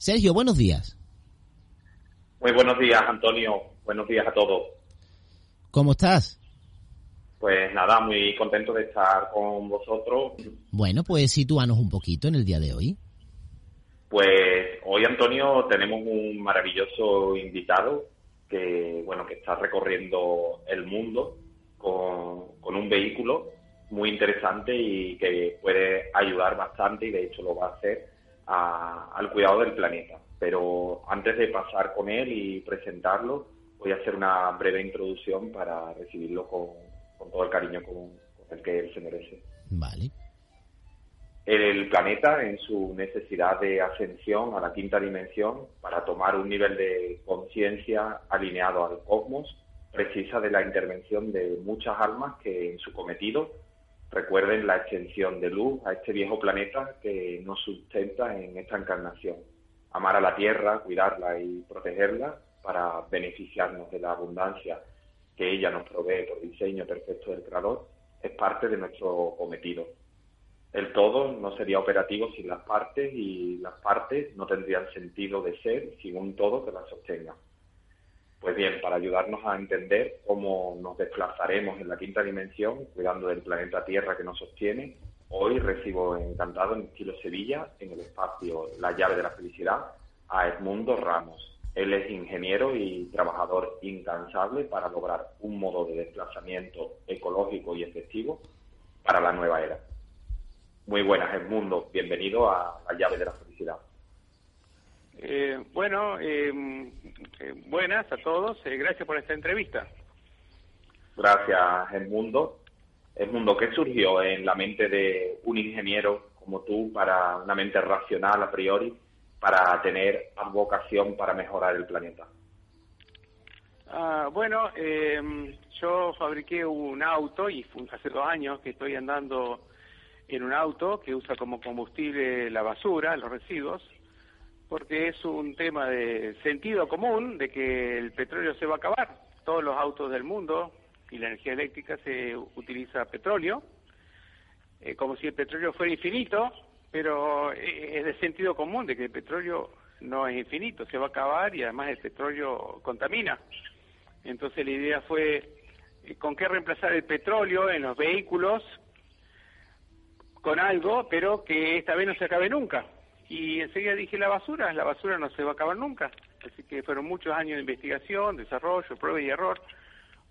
Sergio, buenos días. Muy buenos días, Antonio. Buenos días a todos. ¿Cómo estás? Pues nada, muy contento de estar con vosotros. Bueno, pues sitúanos un poquito en el día de hoy. Pues hoy, Antonio, tenemos un maravilloso invitado que, bueno, que está recorriendo el mundo con, con un vehículo muy interesante y que puede ayudar bastante y de hecho lo va a hacer al cuidado del planeta. Pero antes de pasar con él y presentarlo, voy a hacer una breve introducción para recibirlo con, todo el cariño con, el que él se merece. Vale. El planeta, en su necesidad de ascensión a la quinta dimensión, para tomar un nivel de conciencia alineado al cosmos, precisa de la intervención de muchas almas que en su cometido recuerden la extensión de luz a este viejo planeta que nos sustenta en esta encarnación. Amar a la Tierra, cuidarla y protegerla para beneficiarnos de la abundancia que ella nos provee por diseño perfecto del Creador es parte de nuestro cometido. El todo no sería operativo sin las partes y las partes no tendrían sentido de ser sin un todo que las sostenga. Pues bien, para ayudarnos a entender cómo nos desplazaremos en la quinta dimensión, cuidando del planeta Tierra que nos sostiene, hoy recibo encantado en estilo Sevilla, en el espacio La llave de la felicidad, a Edmundo Ramos. Él es ingeniero y trabajador incansable para lograr un modo de desplazamiento ecológico y efectivo para la nueva era. Muy buenas, Edmundo. Bienvenido a La llave de la felicidad. Eh, bueno, eh, eh, buenas a todos. gracias por esta entrevista. Gracias, Edmundo. Edmundo, ¿qué surgió en la mente de un ingeniero como tú para una mente racional a priori para tener vocación para mejorar el planeta? Ah, bueno, yo fabriqué un auto y hace dos años que estoy andando en un auto que usa como combustible la basura, los residuos, porque es un tema de sentido común de que el petróleo se va a acabar. Todos los autos del mundo y la energía eléctrica se utiliza petróleo, eh, como si el petróleo fuera infinito, pero eh, es de sentido común de que el petróleo no es infinito, se va a acabar y además el petróleo contamina. Entonces la idea fue eh, con qué reemplazar el petróleo en los vehículos con algo, pero que esta vez no se acabe nunca. Y enseguida dije la basura, la basura no se va a acabar nunca. Así que fueron muchos años de investigación, desarrollo, prueba y error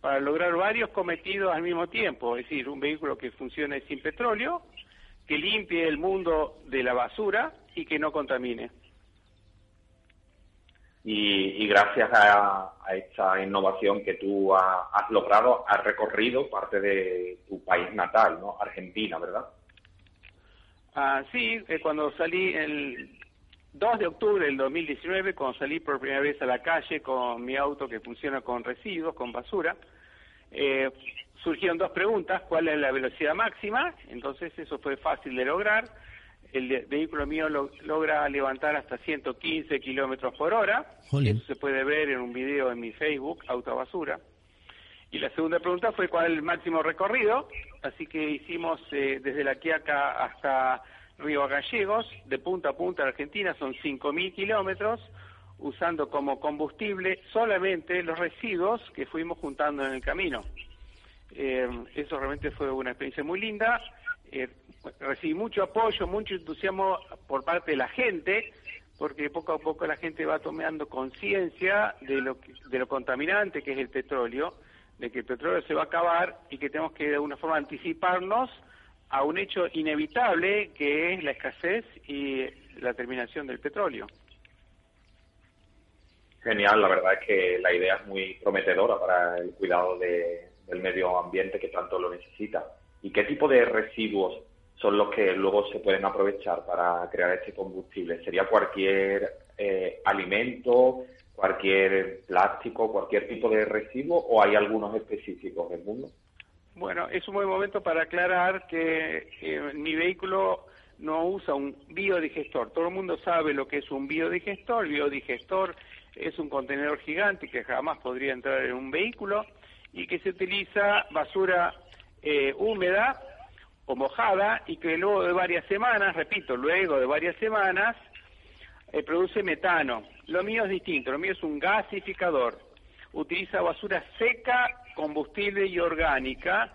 para lograr varios cometidos al mismo tiempo. Es decir, un vehículo que funcione sin petróleo, que limpie el mundo de la basura y que no contamine. Y, gracias a, esta innovación que tú has logrado, has recorrido parte de tu país natal, ¿no? Argentina, ¿verdad? Ah, sí, eh, cuando salí el 2 de octubre del 2019, cuando salí por primera vez a la calle con mi auto que funciona con residuos, con basura, eh, surgieron dos preguntas, ¿cuál es la velocidad máxima? Entonces eso fue fácil de lograr. El vehículo mío logra levantar hasta 115 kilómetros por hora. Eso se puede ver en un video en mi Facebook, Basura. Y la segunda pregunta fue cuál es el máximo recorrido, así que hicimos eh, desde La Quiaca hasta Río Gallegos, de punta a punta de Argentina, son 5.000 kilómetros, usando como combustible solamente los residuos que fuimos juntando en el camino. Eh, eso realmente fue una experiencia muy linda. Eh, recibí mucho apoyo, mucho entusiasmo por parte de la gente, porque poco a poco la gente va tomando conciencia de lo, de lo contaminante que es el petróleo de que el petróleo se va a acabar y que tenemos que de alguna forma anticiparnos a un hecho inevitable que es la escasez y la terminación del petróleo. Genial, la verdad es que la idea es muy prometedora para el cuidado del medio ambiente que tanto lo necesita. ¿Y qué tipo de residuos son los que luego se pueden aprovechar para crear este combustible? ¿Sería cualquier eh, alimento, cualquier plástico, cualquier tipo de residuo o hay algunos específicos del mundo? Bueno, es un buen momento para aclarar que eh, mi vehículo no usa un biodigestor. Todo el mundo sabe lo que es un biodigestor. El biodigestor es un contenedor gigante que jamás podría entrar en un vehículo y que se utiliza basura eh, húmeda o mojada y que luego de varias semanas, repito, luego de varias semanas, eh, produce metano. Lo mío es distinto, lo mío es un gasificador. Utiliza basura seca, combustible y orgánica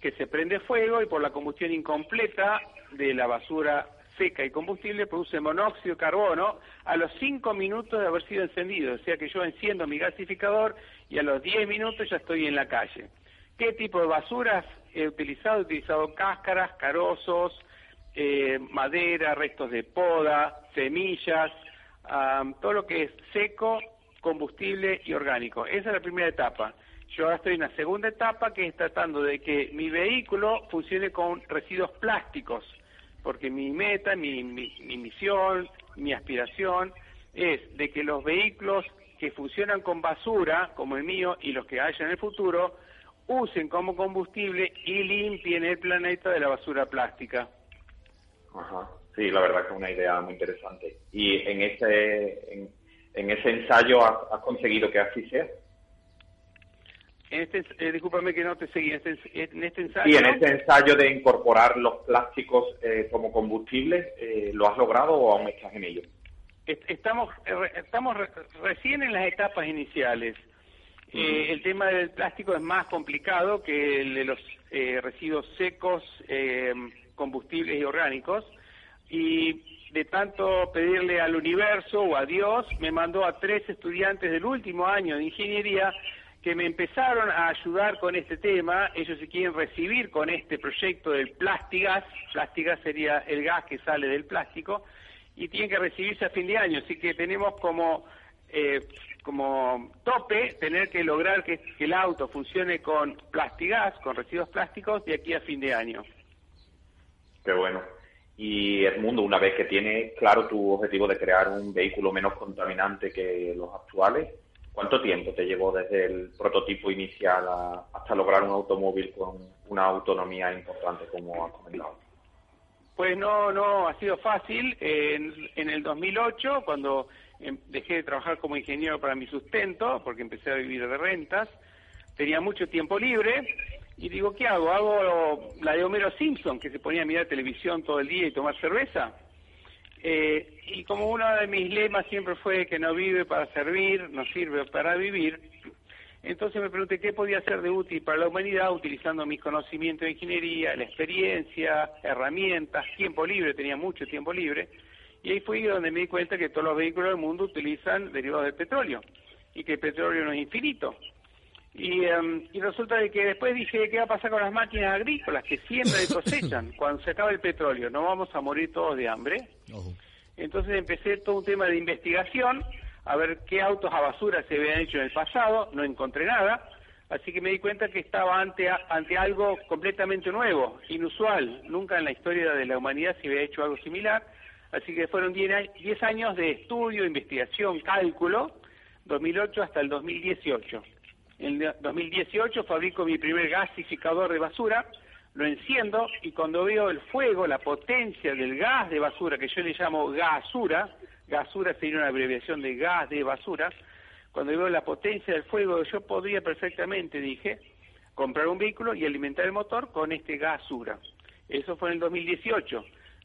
que se prende fuego y por la combustión incompleta de la basura seca y combustible produce monóxido de carbono a los 5 minutos de haber sido encendido. O sea que yo enciendo mi gasificador y a los 10 minutos ya estoy en la calle. ¿Qué tipo de basuras he utilizado? He utilizado cáscaras, carozos, eh, madera, restos de poda, semillas, todo lo que es seco, combustible y orgánico. Esa es la primera etapa. Yo ahora estoy en la segunda etapa que es tratando de que mi vehículo funcione con residuos plásticos porque mi meta, mi, misión, mi aspiración es de que los vehículos que funcionan con basura, como el mío, y los que haya en el futuro, usen como combustible y limpien el planeta de la basura plástica. Ajá. Sí, la verdad que es una idea muy interesante. ¿Y en ese, en, ese ensayo has conseguido que así sea? En este, eh, discúlpame que no te seguí, en este, ensayo... Sí, en este ensayo de incorporar los plásticos eh, como combustible, eh, ¿lo has logrado o aún estás en ello? Estamos, estamos recién en las etapas iniciales. el tema del plástico es más complicado que el de los residuos secos, combustibles y orgánicos. Y de tanto pedirle al universo o a Dios, me mandó a tres estudiantes del último año de ingeniería que me empezaron a ayudar con este tema. Ellos se quieren recibir con este proyecto del Plastigas. Plastigas sería el gas que sale del plástico y tienen que recibirse a fin de año. Así que tenemos como eh, como tope tener que lograr que, el auto funcione con plastigas, con residuos plásticos, de aquí a fin de año. Qué bueno. Y Edmundo, una vez que tienes claro tu objetivo de crear un vehículo menos contaminante que los actuales, ¿Cuánto tiempo te llevó desde el prototipo inicial hasta lograr un automóvil con una autonomía importante como has comentado? Pues no, no ha sido fácil. En, en el 2008, cuando em, dejé de trabajar como ingeniero para mi sustento, porque empecé a vivir de rentas, tenía mucho tiempo libre y digo, ¿qué hago? ¿Hago la de Homero Simpson, que se ponía a mirar televisión todo el día y tomar cerveza? Eh, y como uno de mis lemas siempre fue que no vive para servir, no sirve para vivir, entonces me pregunté qué podía ser de útil para la humanidad utilizando mis conocimientos de ingeniería, la experiencia, herramientas, tiempo libre, tenía mucho tiempo libre, y ahí fui donde me di cuenta que todos los vehículos del mundo utilizan derivados del petróleo y que el petróleo no es infinito. Y, em, y resulta de que después dije, ¿qué va a pasar con las máquinas agrícolas que siempre cosechan cuando se acaba el petróleo? ¿No vamos a morir todos de hambre? Entonces empecé todo un tema de investigación, a ver qué autos a basura se habían hecho en el pasado, no encontré nada, así que me di cuenta que estaba ante, ante algo completamente nuevo, inusual, nunca en la historia de la humanidad se había hecho algo similar, así que fueron 10 años de estudio, investigación, cálculo, 2008 hasta el 2018. En 2018 fabrico mi primer gasificador de basura, lo enciendo y cuando veo el fuego, la potencia del gas de basura, que yo le llamo gasura, gasura sería una abreviación de gas de basura, cuando veo la potencia del fuego, yo podría perfectamente, dije, comprar un vehículo y alimentar el motor con este gasura. Eso fue en el 2018.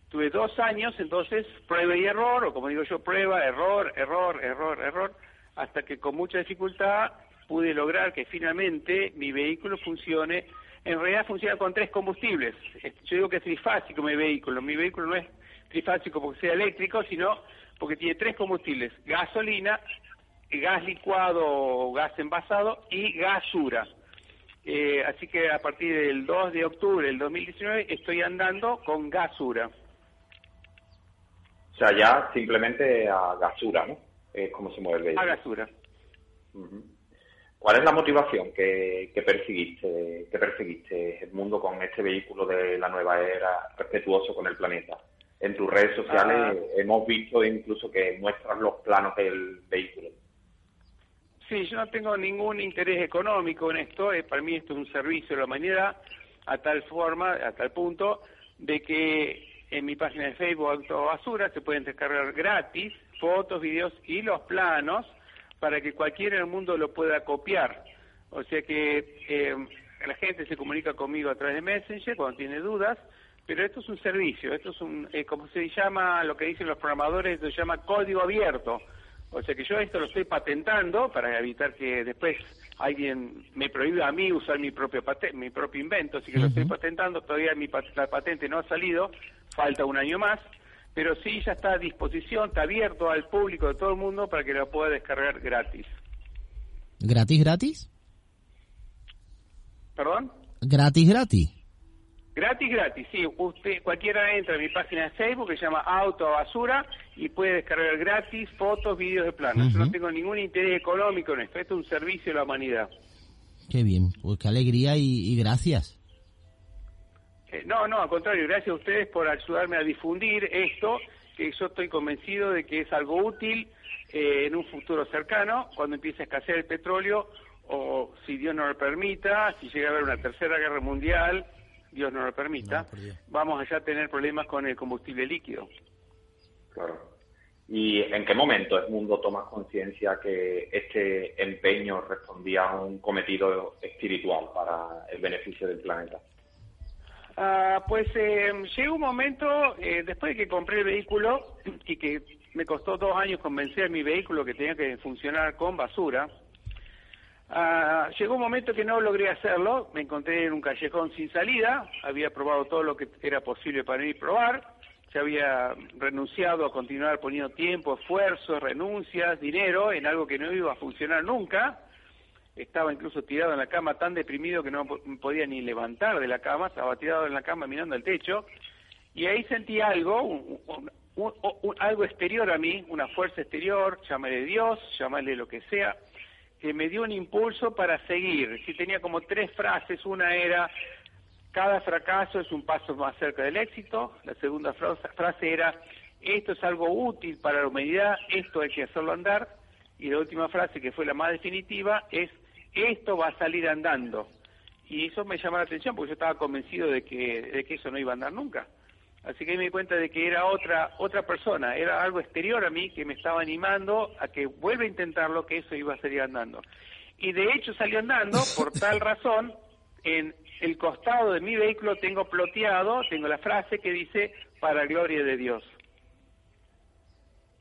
Tuve dos años, entonces, prueba y error, o como digo yo, prueba, error, error, error, error, hasta que con mucha dificultad pude lograr que finalmente mi vehículo funcione. En realidad funciona con tres combustibles. Yo digo que es trifásico mi vehículo. Mi vehículo no es trifásico porque sea eléctrico, sino porque tiene tres combustibles. Gasolina, gas licuado o gas envasado y gasura. Eh, así que a partir del 2 de octubre del 2019 estoy andando con gasura. O sea, ya simplemente a gasura, ¿no? Es como se mueve el vehículo. A gasura. ¿Cuál es la motivación que, que perseguiste, que perseguiste el mundo con este vehículo de la nueva era respetuoso con el planeta? En tus redes sociales Ah. hemos visto incluso que muestras los planos del vehículo. Sí, yo no tengo ningún interés económico en esto. eh, para mí esto es un servicio de la humanidad a tal forma, a tal punto, de que en mi página de Facebook Auto Basura se pueden descargar gratis fotos, videos y los planos para que cualquiera en el mundo lo pueda copiar. O sea que eh, la gente se comunica conmigo a través de Messenger cuando tiene dudas, pero esto es un servicio, esto es un, eh, como se llama, lo que dicen los programadores, se llama código abierto. O sea que yo esto lo estoy patentando para evitar que después alguien me prohíba a mí usar mi propio mi propio invento, así que lo estoy patentando, todavía mi pat- la patente no ha salido, falta un año más, pero sí ya está a disposición, está abierto al público de todo el mundo para que lo pueda descargar gratis. ¿Gratis, gratis? ¿Perdón? ¿Gratis, gratis? Gratis, gratis, sí. Usted, cualquiera entra a mi página de Facebook que se llama Auto a Basura y puede descargar gratis fotos, vídeos de planos. Yo no tengo ningún interés económico en esto. Esto es un servicio a la humanidad. Qué bien, pues qué alegría y, y gracias. Eh, no, no, al contrario, gracias a ustedes por ayudarme a difundir esto, que yo estoy convencido de que es algo útil eh, en un futuro cercano, cuando empiece a escasear el petróleo, o si Dios no lo permita, si llega a haber una tercera guerra mundial, Dios no lo permita, No, vamos allá a tener problemas con el combustible líquido. Claro. ¿Y en qué momento el mundo toma conciencia que este empeño respondía a un cometido espiritual para el beneficio del planeta? Ah, pues eh, llegó un momento, eh, después de que compré el vehículo y que me costó dos años convencer mi vehículo que tenía que funcionar con basura, ah, llegó un momento que no logré hacerlo, me encontré en un callejón sin salida, había probado todo lo que era posible para mí probar, ya había renunciado a continuar poniendo tiempo, esfuerzo, renuncias, dinero en algo que no iba a funcionar nunca, estaba incluso tirado en la cama tan deprimido que no podía ni levantar de la cama, estaba tirado en la cama mirando al techo, y ahí sentí algo, algo exterior a mí, una fuerza exterior, llámale Dios, llámale lo que sea, que me dio un impulso para seguir. Si tenía como tres frases, una era, cada fracaso es un paso más cerca del éxito, la segunda frase era, esto es algo útil para la humanidad, esto hay que hacerlo andar, y la última frase, que fue la más definitiva, es, esto va a salir andando. Y eso me llamó la atención porque yo estaba convencido de que, de que eso no iba a andar nunca. Así que me di cuenta de que era otra otra persona, era algo exterior a mí que me estaba animando a que vuelva a intentarlo, que eso iba a salir andando. Y de hecho salió andando por tal razón, en el costado de mi vehículo tengo ploteado, tengo la frase que dice, para gloria de Dios.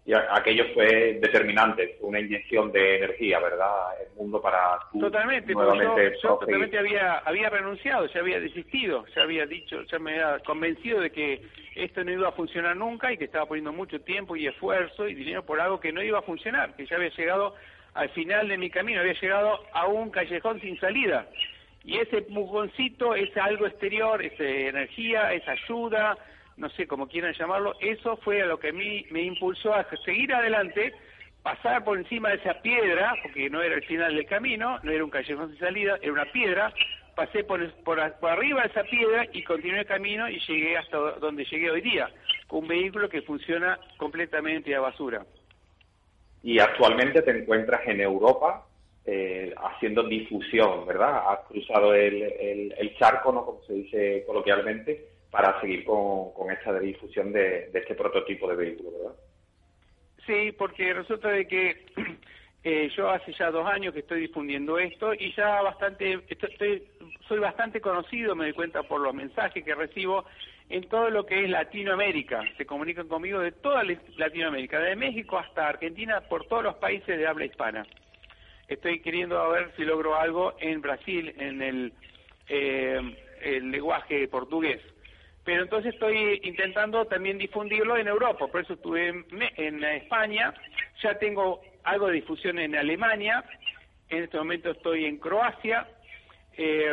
Y aquello fue determinante, una inyección de energía, ¿verdad? El mundo para tú Totalmente, nuevamente yo, yo totalmente había, había renunciado, ya había desistido, ya había dicho, ya me había convencido de que esto no iba a funcionar nunca y que estaba poniendo mucho tiempo y esfuerzo y dinero por algo que no iba a funcionar, que ya había llegado al final de mi camino, había llegado a un callejón sin salida. Y ese empujoncito, ese algo exterior, esa energía, esa ayuda, no sé cómo quieran llamarlo, eso fue a lo que a mí me impulsó a seguir adelante, pasar por encima de esa piedra, porque no era el final del camino, no era un callejón sin salida, era una piedra, pasé por, por, por arriba de esa piedra y continué el camino y llegué hasta do- donde llegué hoy día, con un vehículo que funciona completamente a basura. Y actualmente te encuentras en Europa eh, haciendo difusión, ¿verdad? Has cruzado el, el, el charco, ¿no? Como se dice coloquialmente, para seguir con, con esta difusión de, este prototipo de vehículo, ¿verdad? Sí, porque resulta de que eh, yo hace ya dos años que estoy difundiendo esto y ya bastante, esto- estoy, soy bastante conocido, me doy cuenta por los mensajes que recibo en todo lo que es Latinoamérica. Se comunican conmigo de toda Latinoamérica, de México hasta Argentina, por todos los países de habla hispana. Estoy queriendo a ver si logro algo en Brasil, en el, eh, el lenguaje portugués. Pero entonces estoy intentando también difundirlo en Europa, por eso estuve en, Me- en España, ya tengo algo de difusión en Alemania, en este momento estoy en Croacia, eh,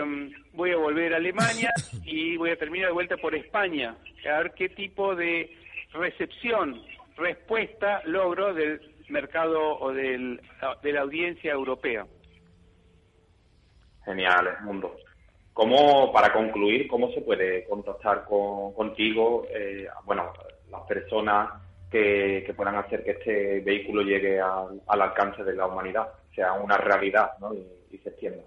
voy a volver a Alemania y voy a terminar de vuelta por España, a ver qué tipo de recepción, respuesta logro del mercado o del, de la audiencia europea. Genial, Mundo. ¿Cómo, para concluir, cómo se puede contactar con, contigo, eh, bueno, las personas que, puedan hacer que este vehículo llegue al, alcance de la humanidad, sea una realidad ¿no? y, se extienda?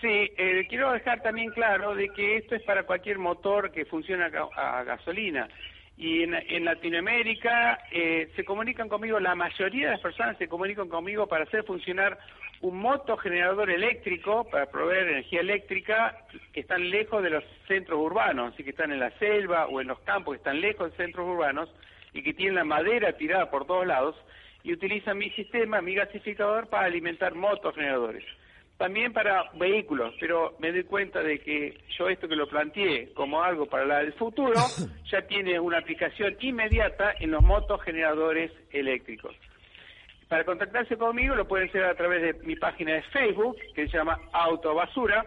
Sí, eh, quiero dejar también claro de que esto es para cualquier motor que funcione a, gasolina. Y en, Latinoamérica eh, se comunican conmigo, la mayoría de las personas se comunican conmigo para hacer funcionar un motogenerador eléctrico para proveer energía eléctrica que están lejos de los centros urbanos, así que están en la selva o en los campos que están lejos de centros urbanos y que tienen la madera tirada por todos lados y utilizan mi sistema, mi gasificador para alimentar motogeneradores. También para vehículos, pero me doy cuenta de que yo esto que lo planteé como algo para el futuro ya tiene una aplicación inmediata en los motogeneradores eléctricos. Para contactarse conmigo lo pueden hacer a través de mi página de Facebook, que se llama Autobasura.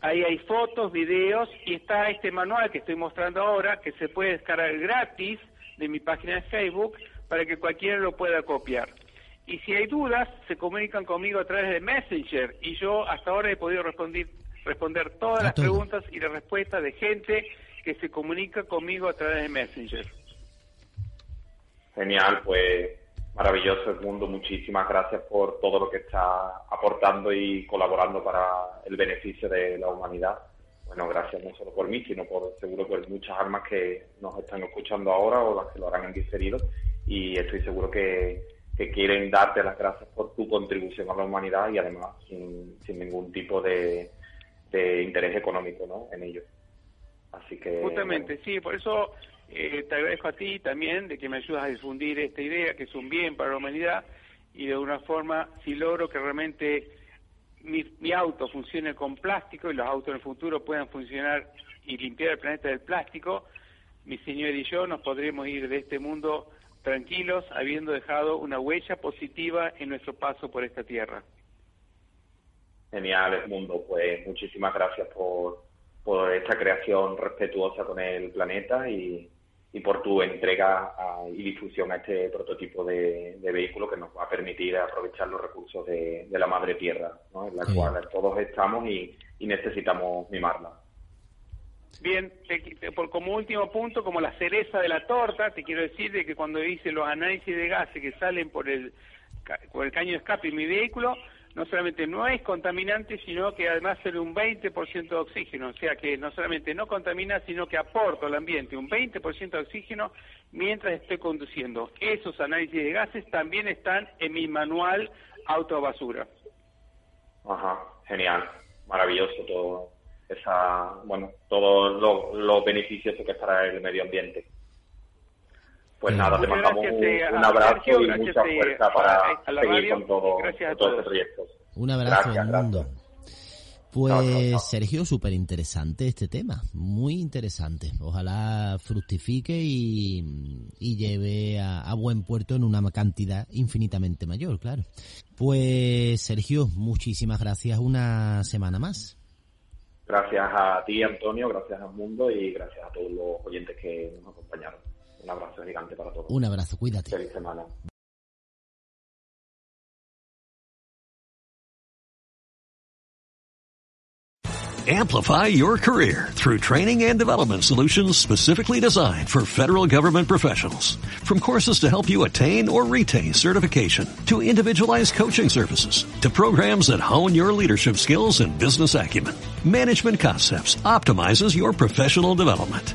Ahí hay fotos, videos y está este manual que estoy mostrando ahora, que se puede descargar gratis de mi página de Facebook para que cualquiera lo pueda copiar. Y si hay dudas, se comunican conmigo a través de Messenger y yo hasta ahora he podido responder, responder todas las preguntas y las respuestas de gente que se comunica conmigo a través de Messenger. Genial, pues maravilloso el mundo. Muchísimas gracias por todo lo que está aportando y colaborando para el beneficio de la humanidad. Bueno, gracias no solo por mí, sino por seguro por muchas almas que nos están escuchando ahora o las que lo harán en diferido. Y estoy seguro que, quieren darte las gracias por tu contribución a la humanidad y además sin, ningún tipo de, interés económico ¿no? en ello. Así que. Justamente, sí, por eso eh, te agradezco a ti también de que me ayudas a difundir esta idea, que es un bien para la humanidad, y de alguna forma, si logro que realmente mi, auto funcione con plástico y los autos en el futuro puedan funcionar y limpiar el planeta del plástico, mi señor y yo nos podremos ir de este mundo tranquilos, habiendo dejado una huella positiva en nuestro paso por esta tierra. Genial, mundo Pues muchísimas gracias por, por esta creación respetuosa con el planeta y, y por tu entrega y difusión a este prototipo de, vehículo que nos va a permitir aprovechar los recursos de, la madre tierra, en la cual todos estamos y, necesitamos mimarla. Bien, por como último punto, como la cereza de la torta, te quiero decir de que cuando hice los análisis de gases que salen por el, por el caño de escape de mi vehículo, no solamente no es contaminante, sino que además tiene un 20% de oxígeno, o sea que no solamente no contamina, sino que aporta al ambiente un 20% de oxígeno mientras estoy conduciendo. Esos análisis de gases también están en mi manual Autobasura. Ajá, genial, maravilloso todo esa, bueno, todos los beneficios que estará el medio ambiente. Pues nada, te mandamos un, abrazo y mucha fuerza para seguir con todo, este proyecto. Un abrazo al mundo. Pues Sergio, súper interesante este tema, muy interesante. Ojalá fructifique y, lleve a, buen puerto en una cantidad infinitamente mayor, claro. Pues Sergio, muchísimas gracias una semana más. Gracias a ti, Antonio, gracias al mundo y gracias a todos los oyentes que nos acompañaron. Un abrazo gigante para todos. Un abrazo, cuídate. Feliz semana. Amplify your career through training and development solutions specifically designed for federal government professionals. From courses to help you attain or retain certification, to individualized coaching services, to programs that hone your leadership skills and business acumen, Management Concepts optimizes your professional development.